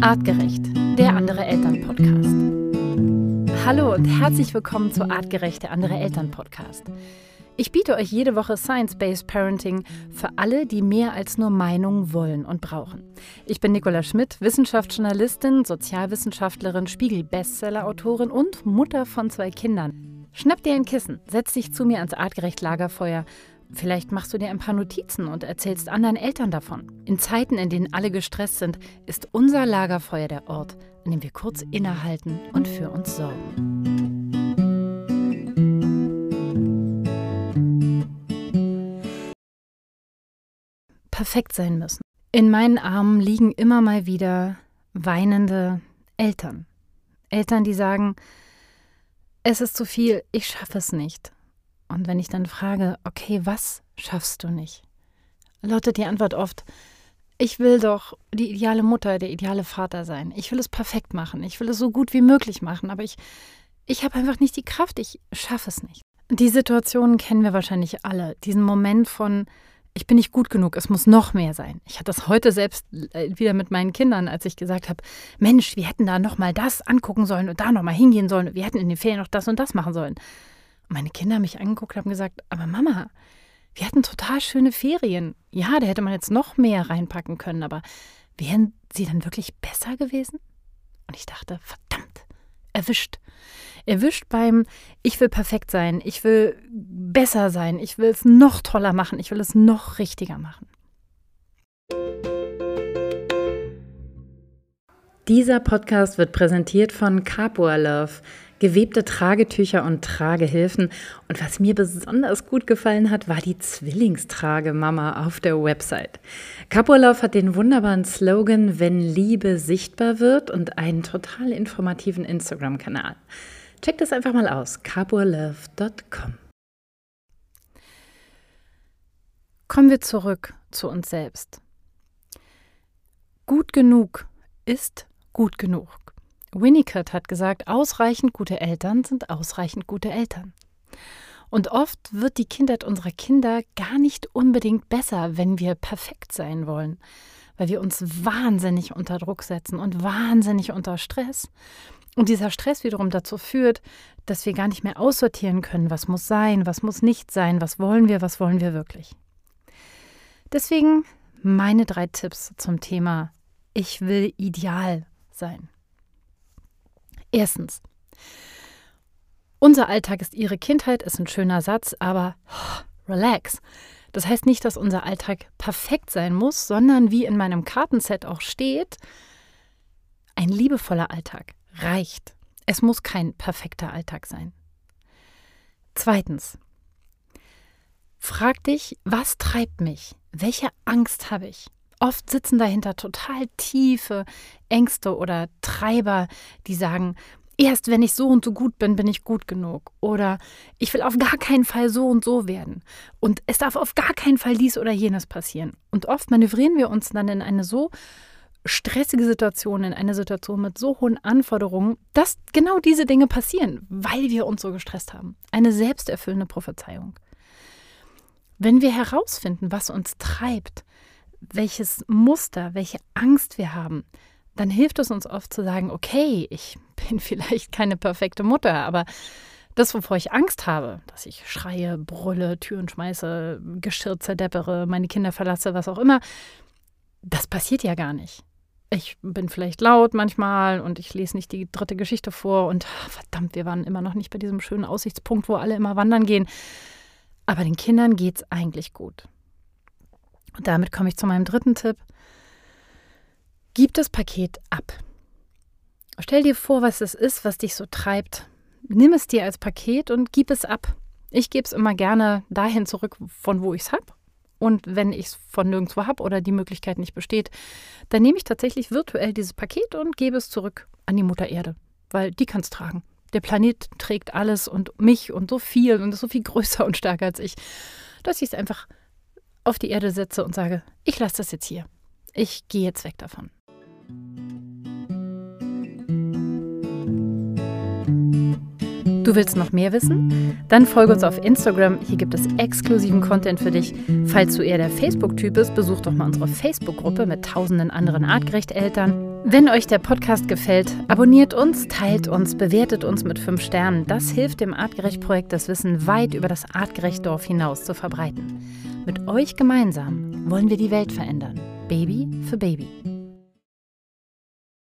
Artgerecht, der andere Eltern Podcast. Hallo und herzlich willkommen zu Artgerecht, der andere Eltern Podcast. Ich biete euch jede Woche Science-Based Parenting für alle, die mehr als nur Meinungen wollen und brauchen. Ich bin Nicola Schmidt, Wissenschaftsjournalistin, Sozialwissenschaftlerin, Spiegel-Bestseller-Autorin und Mutter von zwei Kindern. Schnapp dir ein Kissen, setz dich zu mir ans Artgerecht Lagerfeuer. Vielleicht machst du dir ein paar Notizen und erzählst anderen Eltern davon. In Zeiten, in denen alle gestresst sind, ist unser Lagerfeuer der Ort, an dem wir kurz innehalten und für uns sorgen. perfekt sein müssen. In meinen Armen liegen immer mal wieder weinende Eltern. Eltern, die sagen, es ist zu viel, ich schaffe es nicht. Und wenn ich dann frage, okay, was schaffst du nicht? Lautet die Antwort oft, ich will doch die ideale Mutter, der ideale Vater sein. Ich will es perfekt machen. Ich will es so gut wie möglich machen. Aber ich, ich habe einfach nicht die Kraft. Ich schaffe es nicht. Die Situationen kennen wir wahrscheinlich alle. Diesen Moment von, ich bin nicht gut genug, es muss noch mehr sein. Ich hatte das heute selbst äh, wieder mit meinen Kindern, als ich gesagt habe, Mensch, wir hätten da noch mal das angucken sollen und da noch mal hingehen sollen. Wir hätten in den Ferien noch das und das machen sollen. Meine Kinder haben mich angeguckt und haben gesagt, aber Mama, wir hatten total schöne Ferien. Ja, da hätte man jetzt noch mehr reinpacken können, aber wären sie dann wirklich besser gewesen? Und ich dachte, verdammt, erwischt erwischt beim, ich will perfekt sein, ich will besser sein, ich will es noch toller machen, ich will es noch richtiger machen. Dieser Podcast wird präsentiert von Capua Love, gewebte Tragetücher und Tragehilfen. Und was mir besonders gut gefallen hat, war die Zwillingstragemama auf der Website. Love hat den wunderbaren Slogan, wenn Liebe sichtbar wird und einen total informativen Instagram-Kanal. Check das einfach mal aus, capualove.com. Kommen wir zurück zu uns selbst. Gut genug ist gut genug. Winnicott hat gesagt, ausreichend gute Eltern sind ausreichend gute Eltern. Und oft wird die Kindheit unserer Kinder gar nicht unbedingt besser, wenn wir perfekt sein wollen, weil wir uns wahnsinnig unter Druck setzen und wahnsinnig unter Stress und dieser Stress wiederum dazu führt, dass wir gar nicht mehr aussortieren können, was muss sein, was muss nicht sein, was wollen wir, was wollen wir wirklich. Deswegen meine drei Tipps zum Thema Ich will ideal sein. Erstens. Unser Alltag ist Ihre Kindheit, ist ein schöner Satz, aber relax. Das heißt nicht, dass unser Alltag perfekt sein muss, sondern wie in meinem Kartenset auch steht, ein liebevoller Alltag, reicht. Es muss kein perfekter Alltag sein. Zweitens. Frag dich, was treibt mich? Welche Angst habe ich? Oft sitzen dahinter total tiefe Ängste oder Treiber, die sagen, erst wenn ich so und so gut bin, bin ich gut genug. Oder ich will auf gar keinen Fall so und so werden. Und es darf auf gar keinen Fall dies oder jenes passieren. Und oft manövrieren wir uns dann in eine so stressige Situation, in eine Situation mit so hohen Anforderungen, dass genau diese Dinge passieren, weil wir uns so gestresst haben. Eine selbsterfüllende Prophezeiung. Wenn wir herausfinden, was uns treibt, welches Muster, welche Angst wir haben, dann hilft es uns oft zu sagen, okay, ich bin vielleicht keine perfekte Mutter, aber das, wovor ich Angst habe, dass ich schreie, brülle, Türen schmeiße, Geschirr zerdeppere, meine Kinder verlasse, was auch immer, das passiert ja gar nicht ich bin vielleicht laut manchmal und ich lese nicht die dritte Geschichte vor und verdammt, wir waren immer noch nicht bei diesem schönen Aussichtspunkt, wo alle immer wandern gehen. Aber den Kindern geht es eigentlich gut. Und damit komme ich zu meinem dritten Tipp. Gib das Paket ab. Stell dir vor, was es ist, was dich so treibt. Nimm es dir als Paket und gib es ab. Ich gebe es immer gerne dahin zurück, von wo ich es habe und wenn ich es von nirgendwo habe oder die Möglichkeit nicht besteht, dann nehme ich tatsächlich virtuell dieses Paket und gebe es zurück an die Mutter Erde, weil die kann es tragen. Der Planet trägt alles und mich und so viel und ist so viel größer und stärker als ich, dass ich es einfach auf die Erde setze und sage, ich lasse das jetzt hier. Ich gehe jetzt weg davon. Du willst noch mehr wissen? Dann folge uns auf Instagram. Hier gibt es exklusiven Content für dich. Falls du eher der Facebook-Typ bist, besuch doch mal unsere Facebook-Gruppe mit tausenden anderen Artgerecht-Eltern. Wenn euch der Podcast gefällt, abonniert uns, teilt uns, bewertet uns mit fünf Sternen. Das hilft dem Artgerecht-Projekt, das Wissen weit über das Artgerecht-Dorf hinaus zu verbreiten. Mit euch gemeinsam wollen wir die Welt verändern. Baby für Baby.